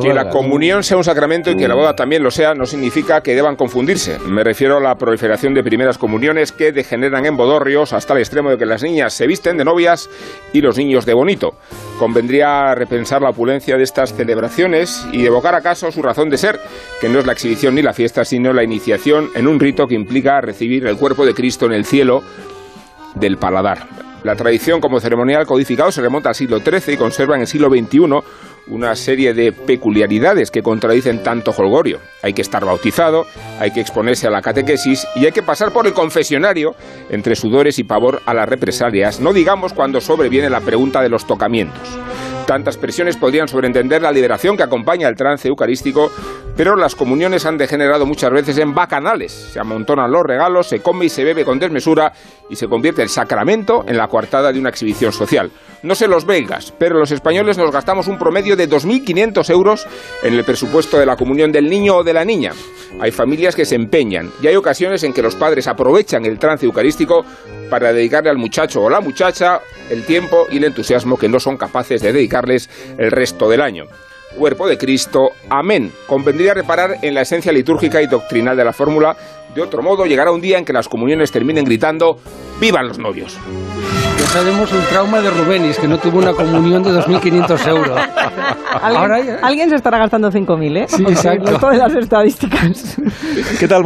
Que la comunión sea un sacramento y que la boda también lo sea no significa que deban confundirse. Me refiero a la proliferación de primeras comuniones que degeneran en bodorrios hasta el extremo de que las niñas se visten de novias y los niños de bonito. Convendría repensar la opulencia de estas celebraciones y evocar acaso su razón de ser, que no es la exhibición ni la fiesta, sino la iniciación en un rito que implica recibir el cuerpo de Cristo en el cielo del paladar. La tradición como ceremonial codificado se remonta al siglo XIII y conserva en el siglo XXI una serie de peculiaridades que contradicen tanto holgorio. Hay que estar bautizado, hay que exponerse a la catequesis y hay que pasar por el confesionario entre sudores y pavor a las represalias, no digamos cuando sobreviene la pregunta de los tocamientos. Tantas presiones podrían sobreentender la liberación que acompaña el trance eucarístico, pero las comuniones han degenerado muchas veces en bacanales. Se amontonan los regalos, se come y se bebe con desmesura y se convierte el sacramento en la coartada de una exhibición social. No sé los belgas, pero los españoles nos gastamos un promedio de 2.500 euros en el presupuesto de la comunión del niño o de la niña. Hay familias que se empeñan y hay ocasiones en que los padres aprovechan el trance eucarístico para dedicarle al muchacho o la muchacha el tiempo y el entusiasmo que no son capaces de dedicarles el resto del año. Cuerpo de Cristo, amén. Convendría reparar en la esencia litúrgica y doctrinal de la fórmula. De otro modo, llegará un día en que las comuniones terminen gritando ¡Vivan los novios! Ya sabemos el trauma de Rubenis, que no tuvo una comunión de 2.500 euros. ¿Alguien, Ahora ya- alguien se estará gastando 5.000, ¿eh? Sí, exacto. Todas las estadísticas. ¿Qué tal,